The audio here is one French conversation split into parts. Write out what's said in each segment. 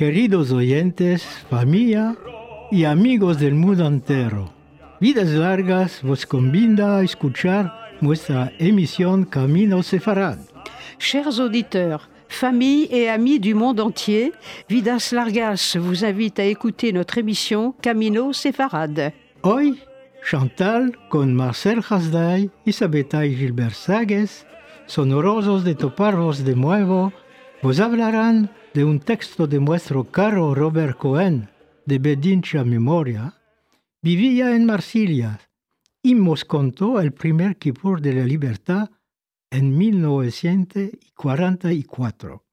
queridos oyentes, familia y amigos del mundo entero. Vidas largas vos convida a escuchar nuestra émission Camino Sefarad. Chers auditeurs, familles et amis du monde entier, Vidas Largas vous invite à écouter notre émission Camino Sefarad. Hoy, Chantal con Marcel Hasday, Isabeta y Gilbert Sagues, sonorosos de toparvos de nuevo, vos hablarán de un texto de nuestro caro Robert Cohen, de Bedincha Memoria, vivía en Marsilia y nos contó el primer Kippur de la libertad en 1944.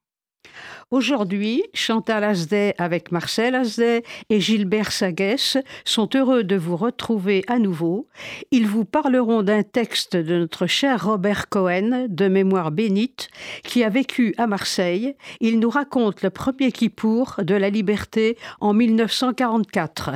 Aujourd'hui, Chantal Asdet avec Marcel Asdet et Gilbert Sagues sont heureux de vous retrouver à nouveau. Ils vous parleront d'un texte de notre cher Robert Cohen, de mémoire bénite, qui a vécu à Marseille. Il nous raconte le premier Kippour de la liberté en 1944.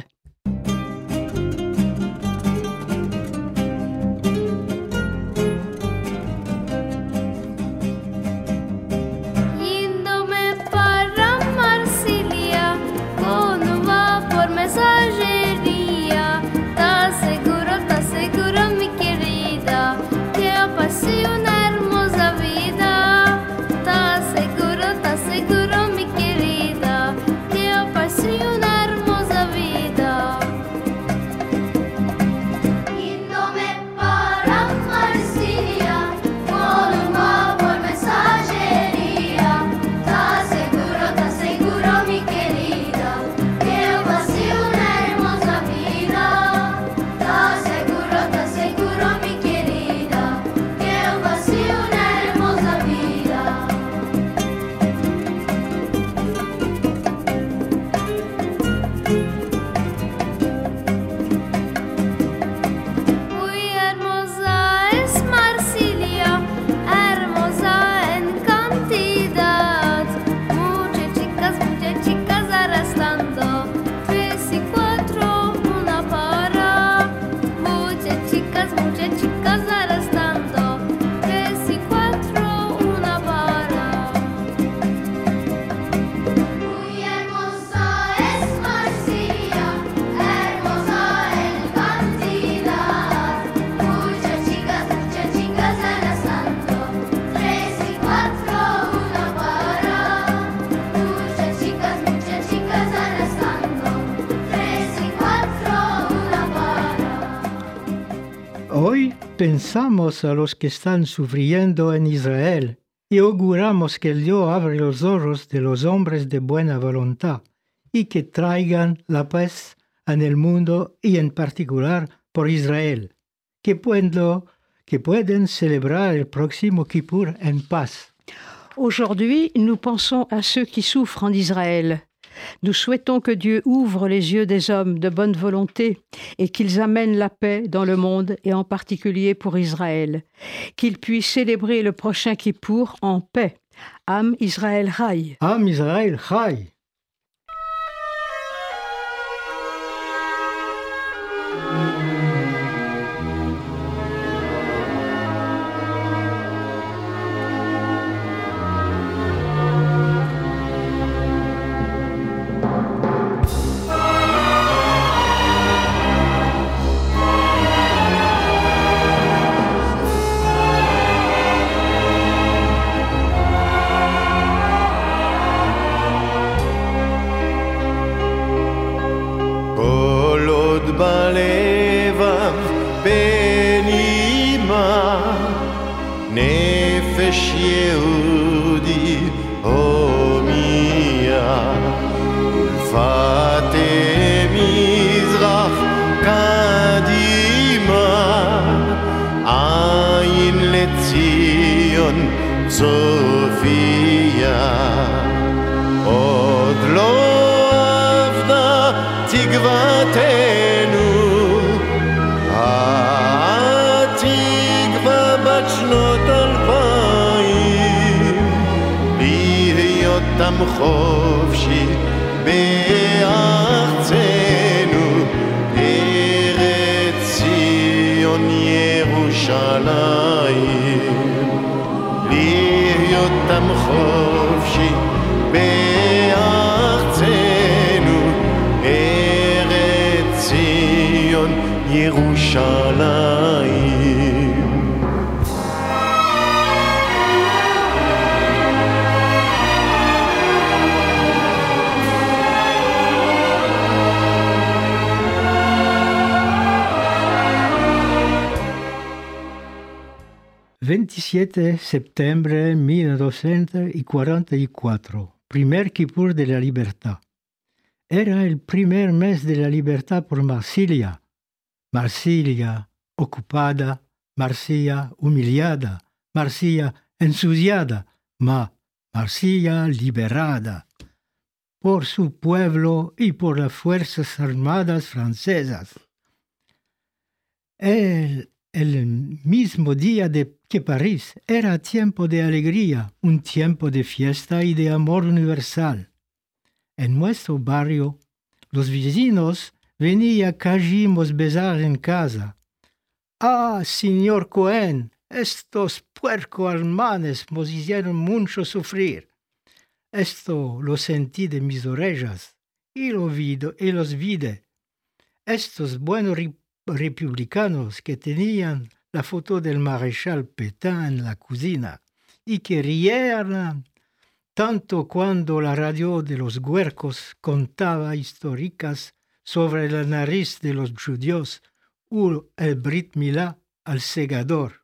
A los que están sufriendo en Israel y auguramos que Dios abre los ojos de los hombres de buena voluntad y que traigan la paz en el mundo y en particular por Israel, que, puedo- que pueden celebrar el próximo Kippur en paz. Aujourd'hui, nous pensons à ceux qui souffrent en Israël. Nous souhaitons que Dieu ouvre les yeux des hommes de bonne volonté et qu'ils amènent la paix dans le monde et en particulier pour Israël. Qu'ils puissent célébrer le prochain Kippour en paix. Am Israël Rai. Am Israel Chai! להיות עם חופשי בארצנו, 27 septembre 1944, primer Kippur de la libertad. Era el primer mes de la libertad por Marsilia. Marsilia ocupada, Marsella humillada, Marsella ensuciada, ma Marsella liberada por su pueblo y por las Fuerzas Armadas francesas. El, el mismo día de que París era tiempo de alegría, un tiempo de fiesta y de amor universal. En nuestro barrio, los vecinos venían cajimos besar en casa. Ah, señor Cohen, estos puerco almanes nos hicieron mucho sufrir. Esto lo sentí de mis orejas y, lo vi, y los vide. Estos buenos republicanos que tenían la foto del maréchal Pétain en la cocina y que rieran tanto cuando la radio de los huercos contaba históricas sobre la nariz de los judíos o el Brit Milá al segador.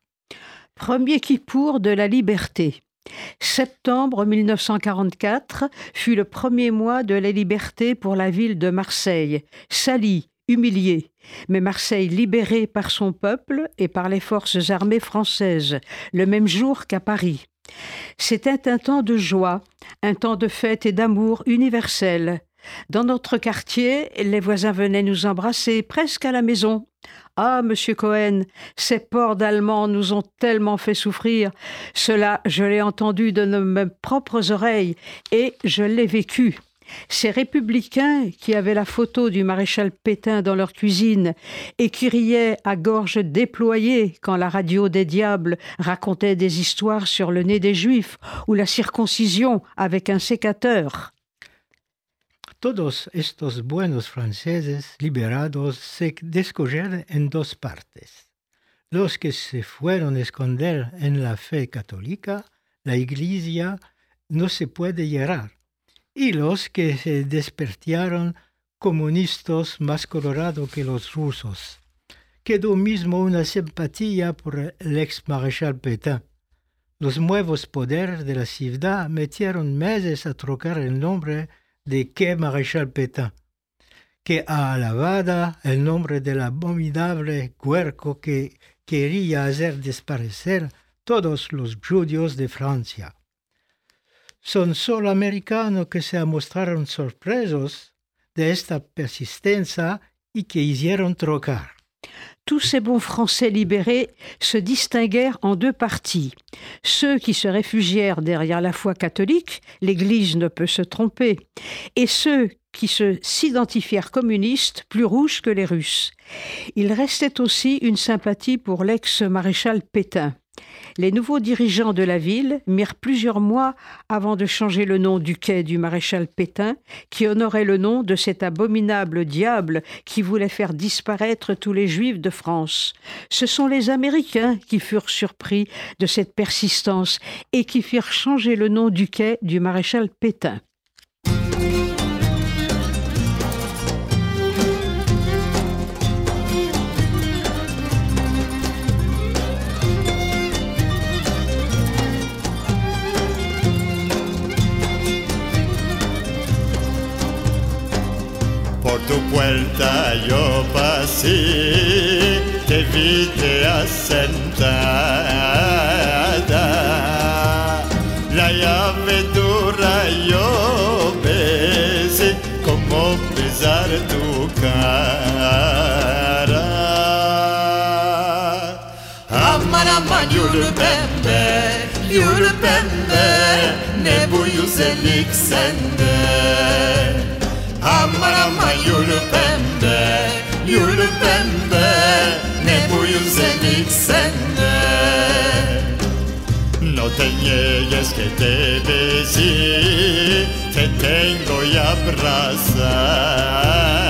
Premier Kippour de la liberté. Septembre 1944 fut le premier mois de la liberté pour la ville de Marseille, salie, humiliée, mais Marseille libérée par son peuple et par les forces armées françaises, le même jour qu'à Paris. C'était un temps de joie, un temps de fête et d'amour universel. Dans notre quartier, les voisins venaient nous embrasser presque à la maison. Ah, monsieur Cohen, ces porcs d'Allemands nous ont tellement fait souffrir. Cela, je l'ai entendu de nos- mes propres oreilles et je l'ai vécu. Ces républicains qui avaient la photo du maréchal Pétain dans leur cuisine et qui riaient à gorge déployée quand la radio des diables racontait des histoires sur le nez des juifs ou la circoncision avec un sécateur. Todos estos buenos franceses liberados se descogieron en dos partes. Los que se fueron a esconder en la fe católica, la iglesia no se puede llegar, y los que se despertaron comunistas más colorados que los rusos. Quedó mismo una simpatía por el ex maréchal Pétain. Los nuevos poderes de la ciudad metieron meses a trocar el nombre de qué maréchal Pétain, que ha alabado el nombre del abominable huerco que quería hacer desaparecer todos los judíos de Francia. Son solo americanos que se mostraron sorpresos de esta persistencia y que hicieron trocar. Tous ces bons Français libérés se distinguèrent en deux parties. Ceux qui se réfugièrent derrière la foi catholique, l'Église ne peut se tromper, et ceux qui se s'identifièrent communistes, plus rouges que les Russes. Il restait aussi une sympathie pour l'ex-maréchal Pétain. Les nouveaux dirigeants de la ville mirent plusieurs mois avant de changer le nom du quai du maréchal Pétain, qui honorait le nom de cet abominable diable qui voulait faire disparaître tous les juifs de France. Ce sont les Américains qui furent surpris de cette persistance et qui firent changer le nom du quai du maréchal Pétain. Tu puerta yo pasé, te vi te asentada. La llave dura yo besé, como besar tu cara. Aman aman yürü pembe, yürü pembe, ne sende. Aman aman yürü pembe, yürü pembe Ne bu güzellik sende? No te niegues que te besé Te tengo ya abrazado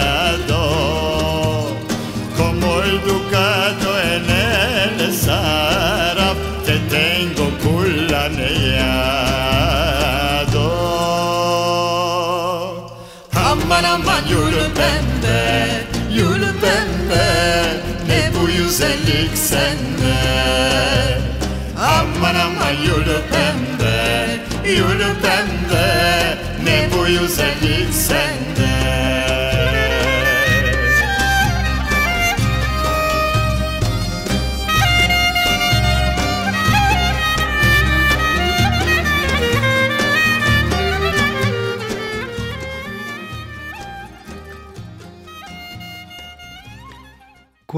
güzellik sende. Aman aman yulu pembe, yulu pembe, ne bu güzellik sende.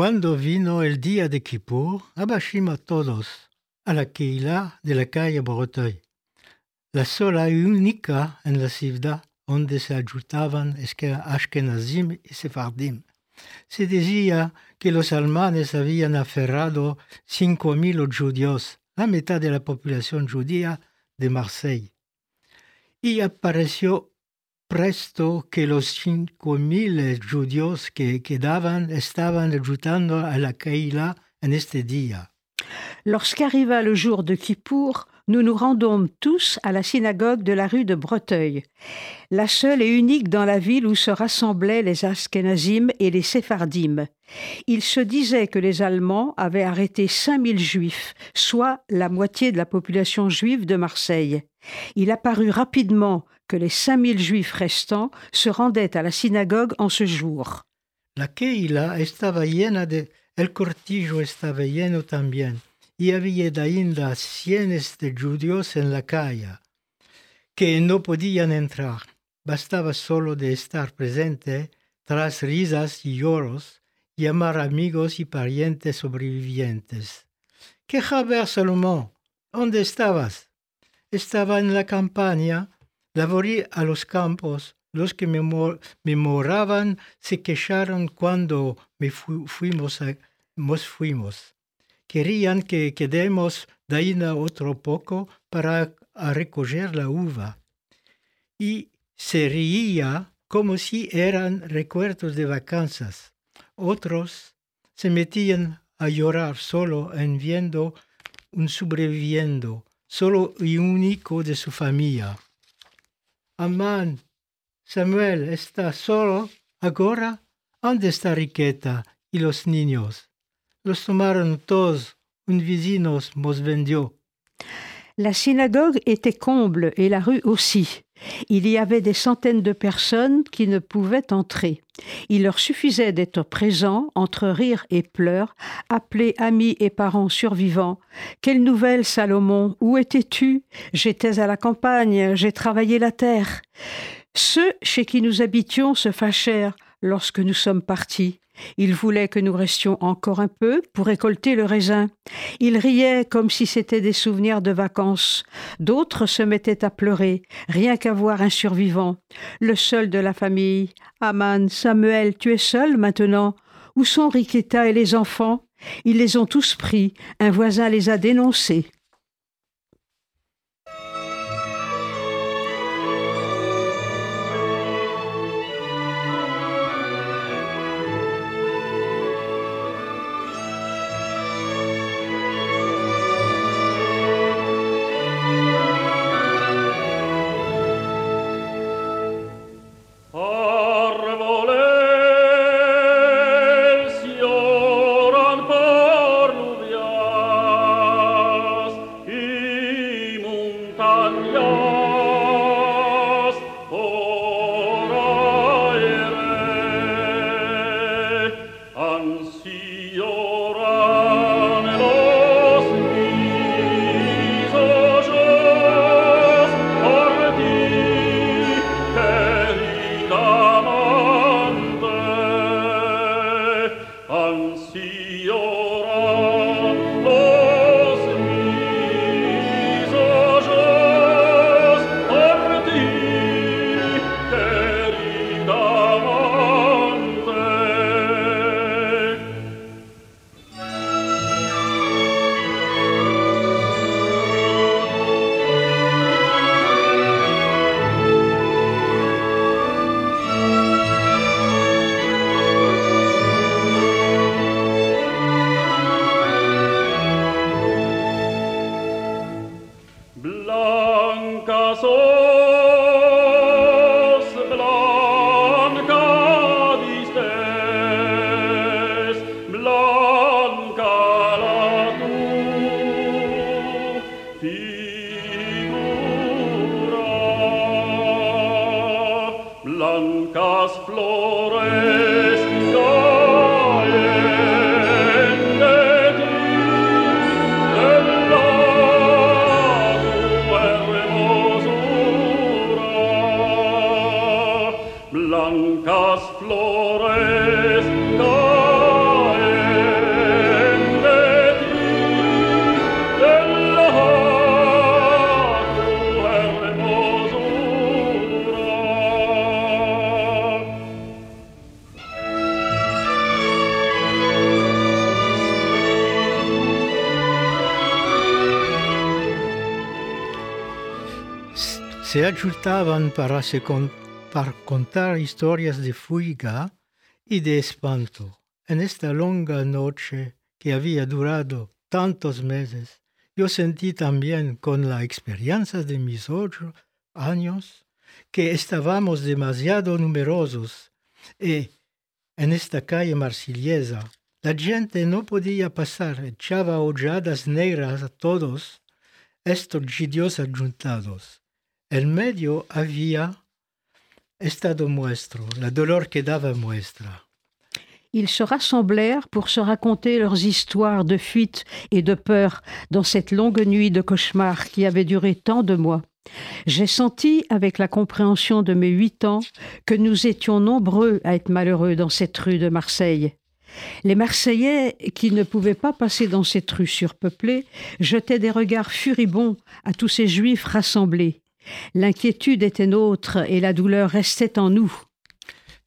Cuando vino el día de Kippur, abashim a todos a la Keilah de la calle Borotoy, la sola y única en la ciudad donde se ayuntaban esque- Ashkenazim y Sefardim. Se decía que los alemanes habían aferrado cinco mil judíos, la mitad de la población judía de Marseille. Y apareció presto que los cinco mil judíos que quedaban estaban ayudando a la Keilah en este día. Lorsqu'arriva le jour de Kippour, nous nous rendômes tous à la synagogue de la rue de Breteuil, la seule et unique dans la ville où se rassemblaient les Ashkenazim et les Séphardim. Il se disait que les Allemands avaient arrêté 5000 juifs, soit la moitié de la population juive de Marseille. Il apparut rapidement que les 5000 juifs restants se rendaient à la synagogue en ce jour. La Keilah estaba llena de... El cortillo estaba lleno también, y había ainda cienes de judíos en la calle, que no podían entrar. Bastaba solo de estar presente, tras risas y lloros, llamar amigos y parientes sobrevivientes. ¿Qué Javier Salomón? ¿Dónde estabas? Estaba en la campaña, laborí a los campos, los que me, mor- me moraban se quejaron cuando me fu- fuimos, a- nos fuimos. Querían que quedemos de ahí a otro poco para recoger la uva. Y se reía como si eran recuerdos de vacanzas. Otros se metían a llorar solo en viendo un sobreviviendo, solo y único de su familia. Samuel está solo ahora. ¿Dónde está Riqueta y los niños? Los tomaron todos. Un vecino nos vendió. La synagogue était comble et la rue aussi. Il y avait des centaines de personnes qui ne pouvaient entrer. Il leur suffisait d'être présents entre rires et pleurs, appeler amis et parents survivants. Quelle nouvelle, Salomon Où étais-tu? J'étais à la campagne, j'ai travaillé la terre. Ceux chez qui nous habitions se fâchèrent lorsque nous sommes partis. Ils voulaient que nous restions encore un peu pour récolter le raisin. Ils riaient comme si c'était des souvenirs de vacances. D'autres se mettaient à pleurer, rien qu'à voir un survivant. Le seul de la famille. Aman, Samuel, tu es seul maintenant. Où sont Riqueta et les enfants? Ils les ont tous pris. Un voisin les a dénoncés. Se ayudaban para, se para contar historias de fuga y de espanto. En esta longa noche que había durado tantos meses, yo sentí también con la experiencia de mis ocho años que estábamos demasiado numerosos y en esta calle marsillesa la gente no podía pasar, echaba holladas negras a todos estos gidios ayuntados. En medio había estado nuestro, la dolor que daba muestra. Ils se rassemblèrent pour se raconter leurs histoires de fuite et de peur dans cette longue nuit de cauchemar qui avait duré tant de mois. J'ai senti, avec la compréhension de mes huit ans, que nous étions nombreux à être malheureux dans cette rue de Marseille. Les Marseillais, qui ne pouvaient pas passer dans cette rue surpeuplée, jetaient des regards furibonds à tous ces Juifs rassemblés. L'inquiétude était nôtre et la douleur restait en nous.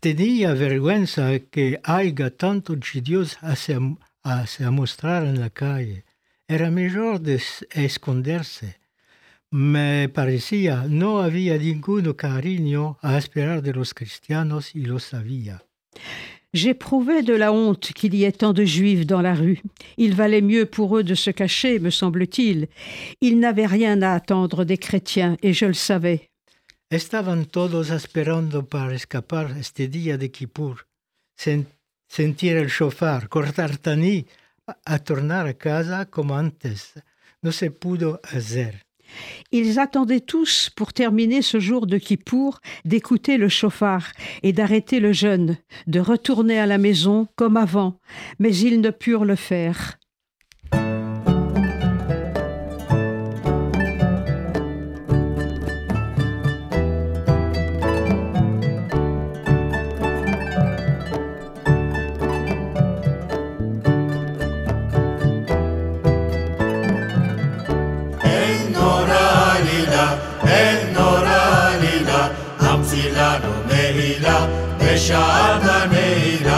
Tenía vergüenza que haya tantos gidios a se, mostrar en la calle. Era mejor de esconderse. Me parecía no había ningún cariño a esperar de los cristianos y lo sabía. J'éprouvais de la honte qu'il y ait tant de juifs dans la rue. Il valait mieux pour eux de se cacher, me semble-t-il. Ils n'avaient rien à attendre des chrétiens, et je le savais. Estaban todos esperando para escapar este día de Kippur, sen- sentir el shofar, cortar taní, a, a tornar a casa como antes. No se pudo hacer. Ils attendaient tous, pour terminer ce jour de Kippour, d'écouter le chauffard et d'arrêter le jeûne, de retourner à la maison comme avant, mais ils ne purent le faire. გურეშა ადანეირა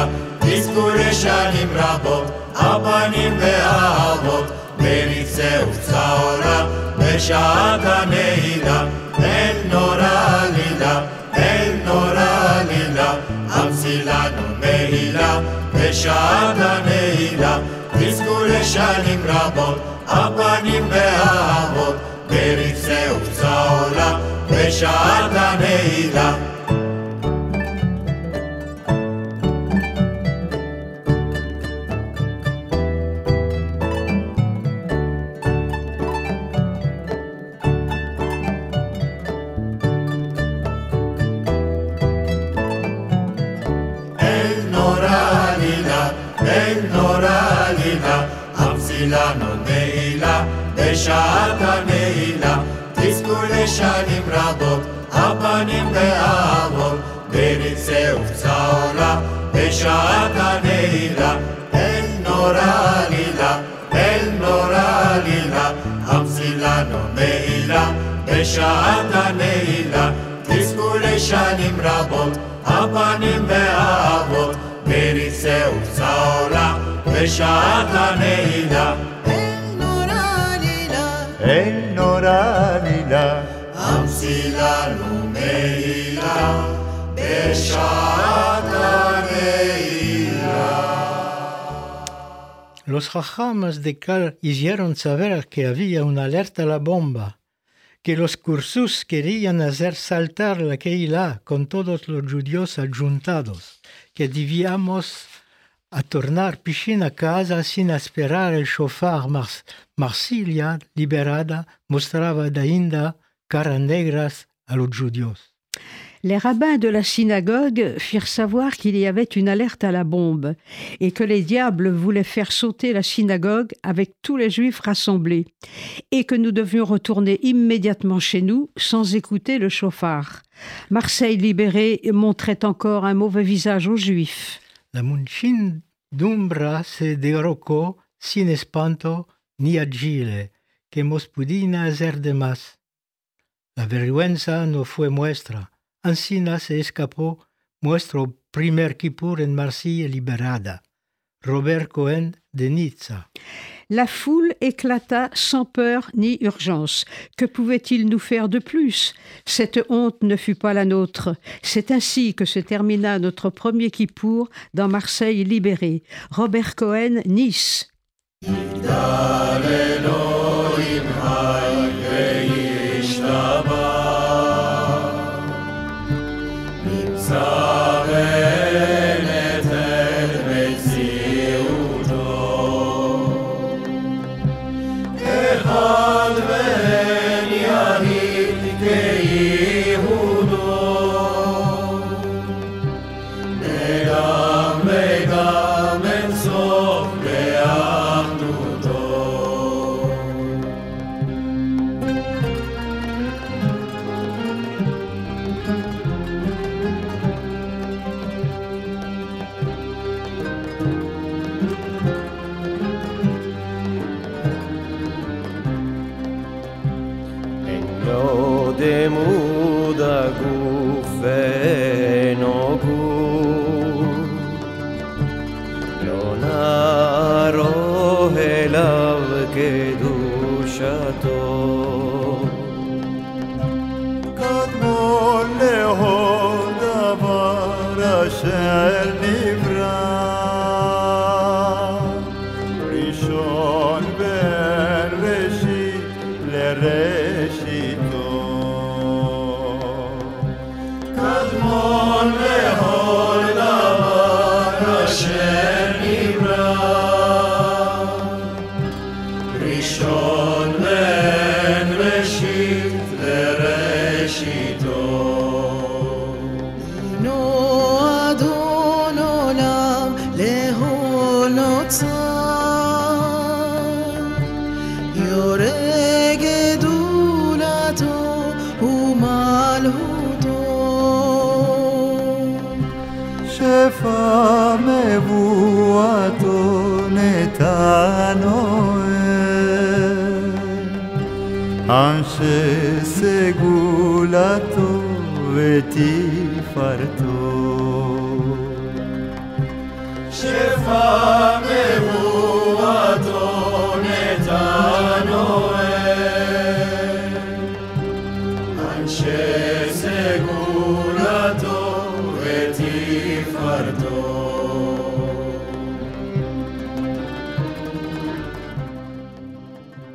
ის გურეშანი მრაბობ აბანი მე ალბობ მერიზე უცაორა მე შადანეირა ელნორალიდა ელნორალიდა ამსილანო მეილა მე შადანეირა ის გურეშანი მრაბობ აბანი მე ალბობ მერიზე უცაორა მე შადანეირა. Los jajamas de Cal hicieron saber que había una alerta a la bomba, que los cursus querían hacer saltar la Keilah con todos los judíos adjuntados, que debíamos a tornar piscina a casa sin esperar el shofar Mars Marsilia liberada mostraba ainda caras negras a los judíos. Les rabbins de la synagogue firent savoir qu'il y avait une alerte à la bombe et que les diables voulaient faire sauter la synagogue avec tous les juifs rassemblés et que nous devions retourner immédiatement chez nous sans écouter le chauffard. Marseille libérée montrait encore un mauvais visage aux juifs. La muchedumbra se derrocó sin espanto ni agile, que mos pudina hacer de más. La vergüenza no fue muestra, ansina se escapó nuestro primer Kippur en Marsella liberada. Robert Cohen de Nizza. La foule éclata sans peur ni urgence. Que pouvait-il nous faire de plus? Cette honte ne fut pas la nôtre. C'est ainsi que se termina notre premier Kippour dans Marseille libéré. Robert Cohen, Nice.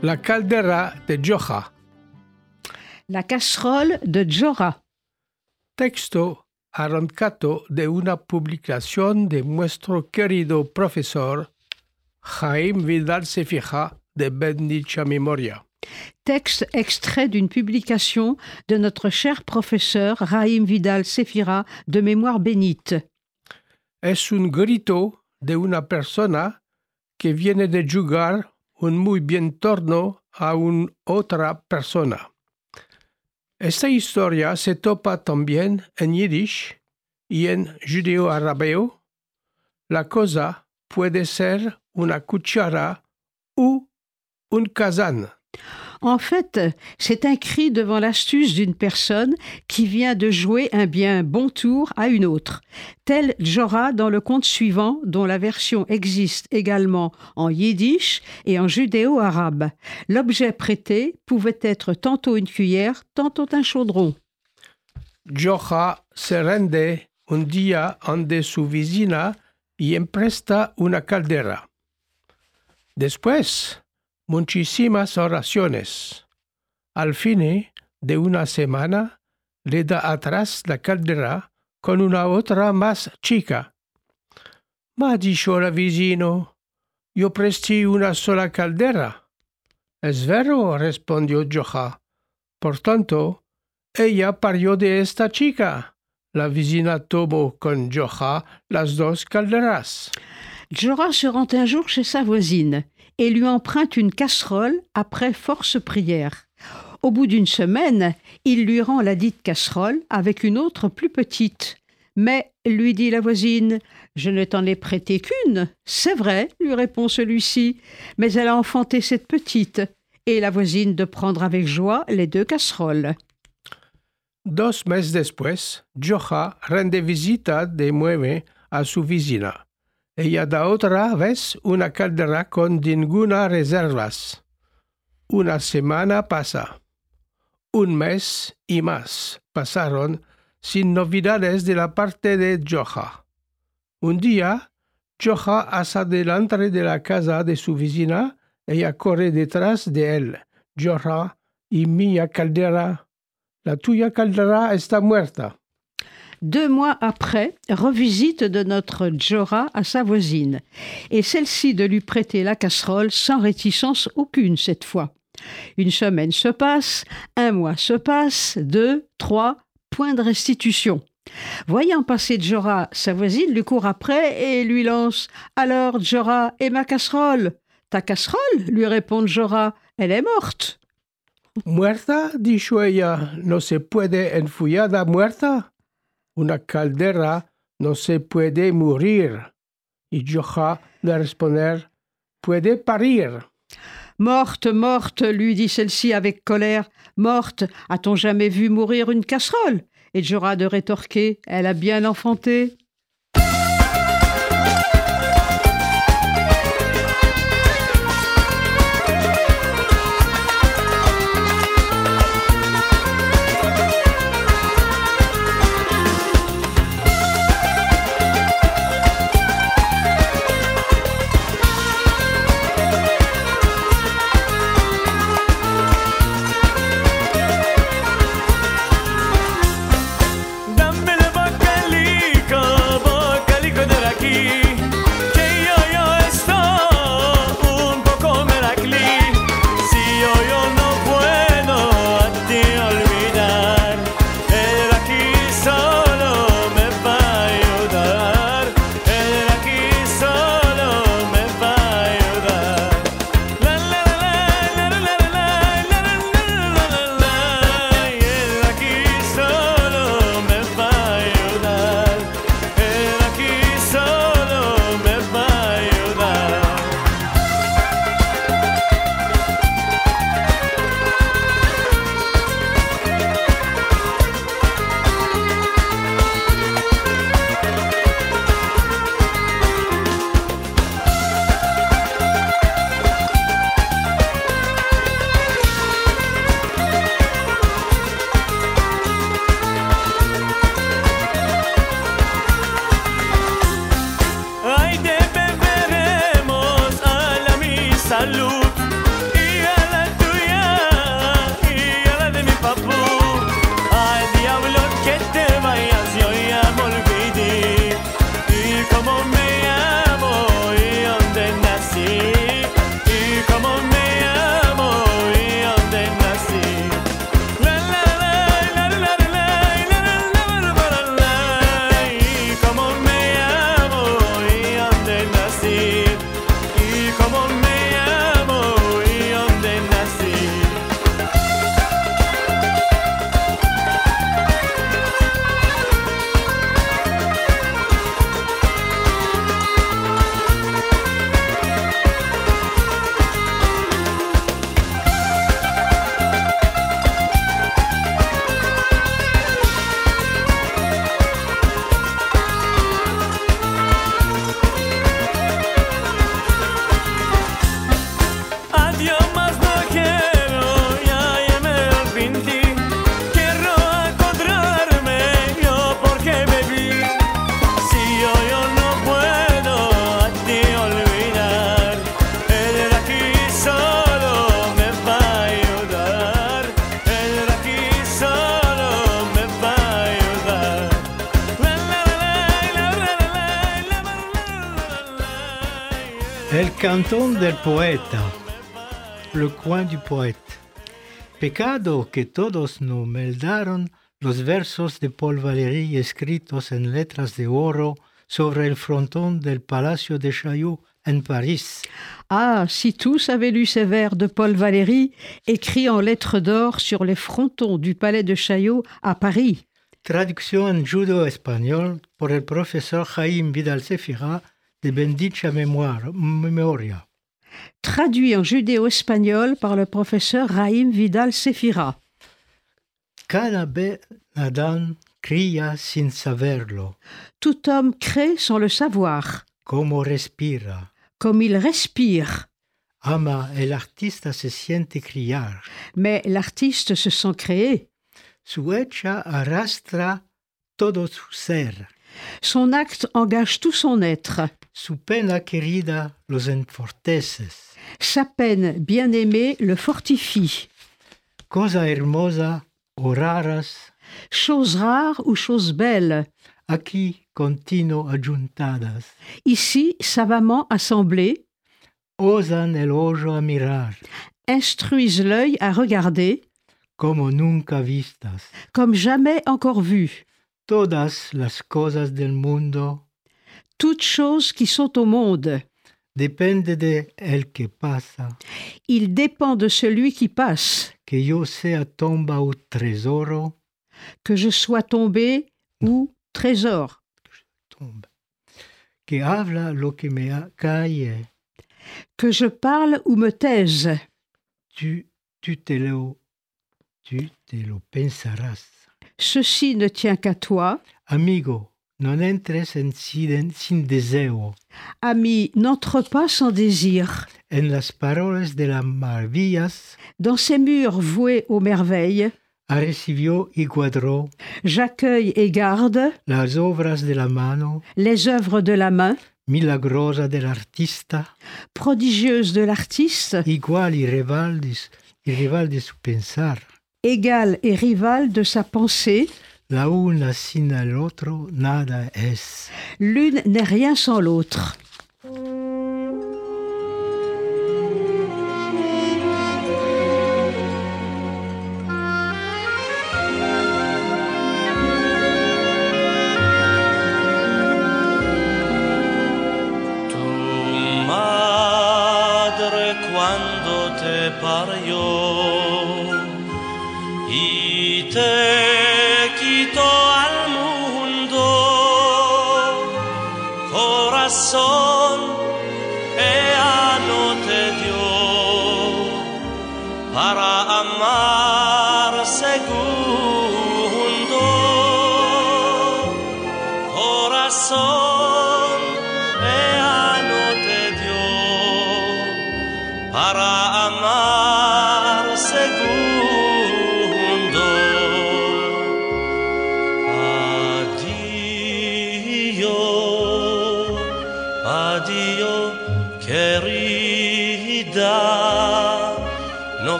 La caldera de Jocha La casserole de Jocha Texto arrancado de una publicación de nuestro querido profesor Jaime Vidal Sefija de bendicha memoria. Texte extrait d'une publication de notre cher professeur Raïm Vidal Sefira de mémoire bénite. Es un grito de una persona que viene de jugar un muy bien torno a una otra persona. Esta historia se topa también en yiddish y en judeo-arabeo. La cosa puede ser una cuchara ou un kazan. En fait, c'est un cri devant l'astuce d'une personne qui vient de jouer un bien bon tour à une autre. Tel Jorah dans le conte suivant, dont la version existe également en yiddish et en judéo-arabe. L'objet prêté pouvait être tantôt une cuillère, tantôt un chaudron. Joja se rende un día ante su vecina y empresta una caldera. Después, muchísimas oraciones. Al fin de una semana, le da atrás la caldera con una otra más chica. Ma dicho el vecino, yo presté una sola caldera. Es vero, respondió Joja. Por tanto, ella parió de esta chica. La vecina tomó con Joja las dos calderas. Jorah se rend un jour chez sa voisine et lui emprunte une casserole après force prière. Au bout d'une semaine, il lui rend la dite casserole avec une autre plus petite. Mais, lui dit la voisine, je ne t'en ai prêté qu'une. C'est vrai, lui répond celui-ci, mais elle a enfanté cette petite. Et la voisine de prendre avec joie les deux casseroles. Dos meses después, Joja rende visita de nueve a su vecina. Ella da otra vez una caldera con ninguna reservas. Una semana pasa. Un mes y más pasaron sin novedades de la parte de Joja. Un día, Joja hace delante de la casa de su vecina, ella corre detrás de él. Joja y mia caldera. La tuya caldera está muerta. Deux mois après, revisite de notre Jora à sa voisine, et celle-ci de lui prêter la casserole sans réticence aucune cette fois. Une semaine se passe, un mois se passe, deux, trois, point de restitution. Voyant passer Jora, sa voisine lui court après et lui lance Alors, Jora, et ma casserole? Ta casserole lui répond Jora, elle est morte. Muerta, dijo ella, no se puede enfullada muerta. Una caldera no se puede morir. Y Joja le responder, puede parir. Morte, morte, lui dit celle-ci avec colère. Morte, a-t-on jamais vu mourir une casserole? Et Jora de rétorquer, elle a bien enfanté. Poeta. Le coin du poète. Pecado que todos no meldaron los versos de Paul Valéry escritos en letras de oro sobre el frontón del Palacio de Chaillot en París. Ah, si tous avaient lu ces vers de Paul Valéry, écrits en lettres d'or sur les frontons du palais de Chaillot à Paris. Traducción en judo-español por el profesor Jaime Vidal Cefira de Bendicha Memoria. Traduit en judéo-espagnol par le professeur Raïm Vidal Sefira. Cada Ben Adán cría sin saberlo. Tout homme crée sans le savoir. como respira. comme il respire. Ama el artista se siente criar. Mais l'artiste se sent créé. Su hecha arrastra todo su ser. Son acte engage tout son être. Su pena querida los enforteces. Sa peine bien-aimée le fortifie. Cosa hermosa o raras, Chose rare ou chose belle, aquí continuo ajuntadas. ici savamment assemblées, Osan el ojo a mirar, instruisent l'œil à regarder como nunca vistas. comme jamais encore vu. Todas las cosas del mundo Toutes choses qui sont au monde. depende de el que pasa. Il dépend de celui qui passe, Que yo sea tomba o tesoro, que je sois tombé ou trésor, tomba. Que habla lo que me cae. que je parle ou me taise. Tu, tu te lo, tu te lo pensarás. Ceci ne tient qu'à toi. Amigo, non entres en sin, deseo Ami, n'entre pas sans désir. en las parolas de las maravillas. Dans ces murs voués aux merveilles, Ha recibió y cuadró j'accueille et garde las obras de la mano les œuvres de la main, milagrosa del artista, prodigieuses de l'artiste, igual y rival de, su- y rival de su pensar. Égale et rivale de sa pensée. La una sin el otro nada es. L'une n'est rien sans l'autre. Tu madre cuando te parió y te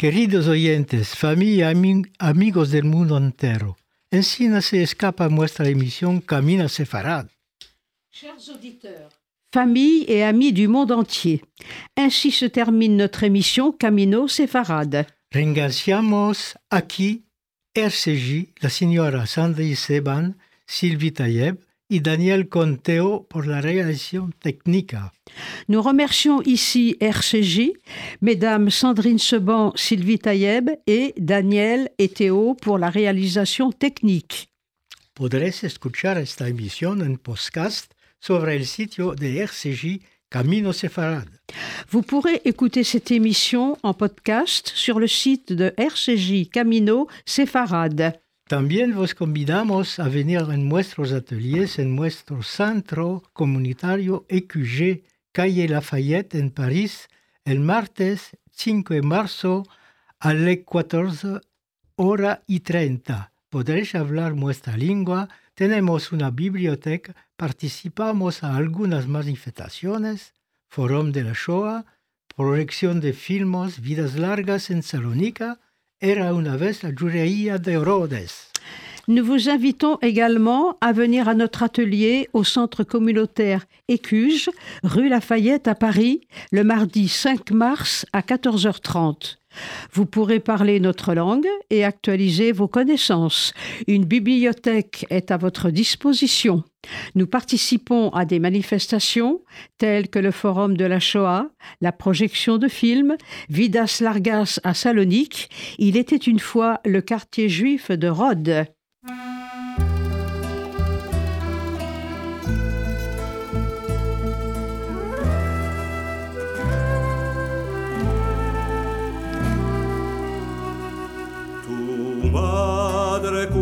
Queridos oyentes, familia, ami- amigos del mundo entero, encima se escapa nuestra emisión Camina Sefarad. Chers auditeurs, famille et amis du monde entier, ainsi se termine notre émission Camino Sefarad. Ringraziamos aquí RCJ, la señora Sandra Seban, Sylvie Tayeb y Daniel Conteo por la réalisation técnica. Nous remercions ici RCJ, mesdames Sandrine Seban, Sylvie Taïeb et Daniel et Théo pour la réalisation technique. Podréis escuchar esta emisión en podcast sobre el sitio de RCJ Camino Sefarad. Vous pourrez écouter cette émission en podcast sur le site de RCJ Camino Sefarad. También vos convidamos a venir en nuestros ateliers en nuestro centro comunitario EQG, calle Lafayette en París, el martes 5 de marzo a las 14 hora y 30. Podréis hablar nuestra lengua, tenemos una biblioteca, participamos a algunas manifestaciones, Forum de la Shoah, proyección de filmos Vidas Largas en Salonica, era una vez la de. Nous vous invitons également à venir à notre atelier au centre communautaire Écuge, rue Lafayette à Paris, le mardi 5 mars à 14h30. Vous pourrez parler notre langue et actualiser vos connaissances. Une bibliothèque est à votre disposition. Nous participons à des manifestations telles que le Forum de la Shoah, la projection de films, Vidas Largas à Salonique. Il était une fois le quartier juif de Rhodes.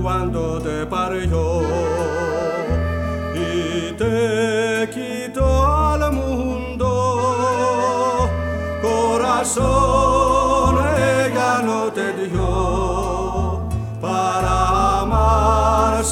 Cuando te parió. Y te quitó al mundo, corazón ella no te dio para amar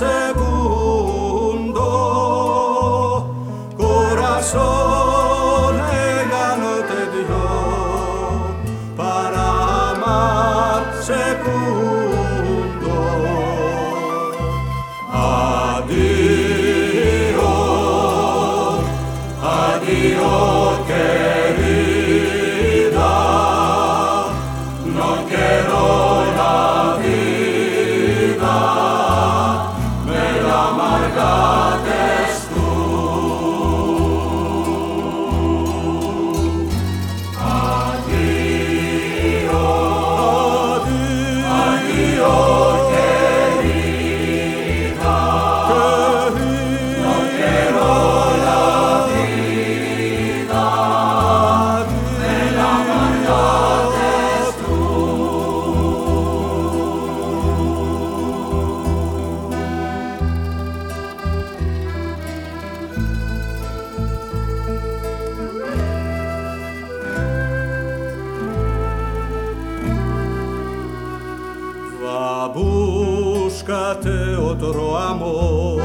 κατεότρο αμό.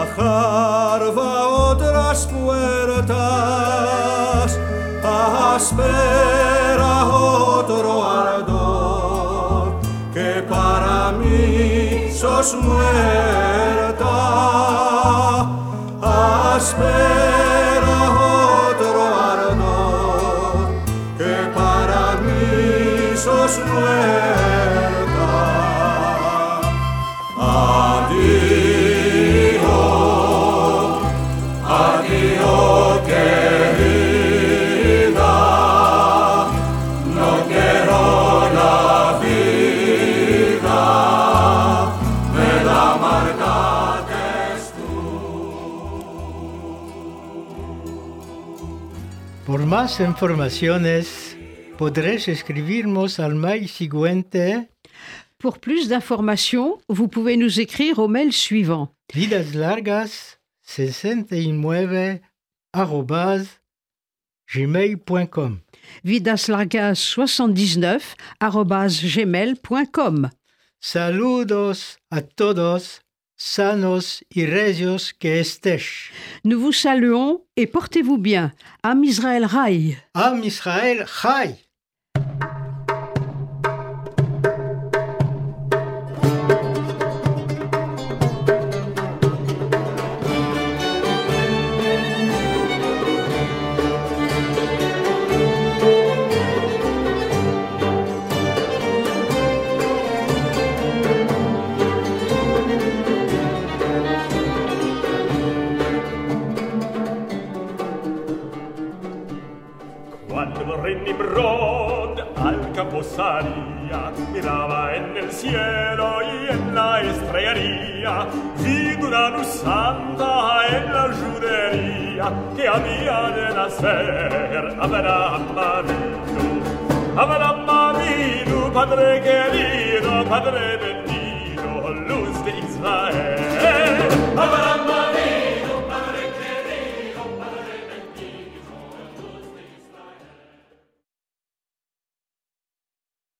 Αχάρβα όντρα που έρωτα, ασπέρα ότρο αρδό και παραμίσο. Más informaciones, podréis escribirnos al mail siguiente Pour plus d'informations, vous pouvez nous écrire au mail suivant vidaslargas 69 arrobas gmail.com. vidaslargas79@gmail.com. Saludos a todos, sanos y que. Nous vous saluons et portez-vous bien. Am Israël Rai. Am Israël Chai!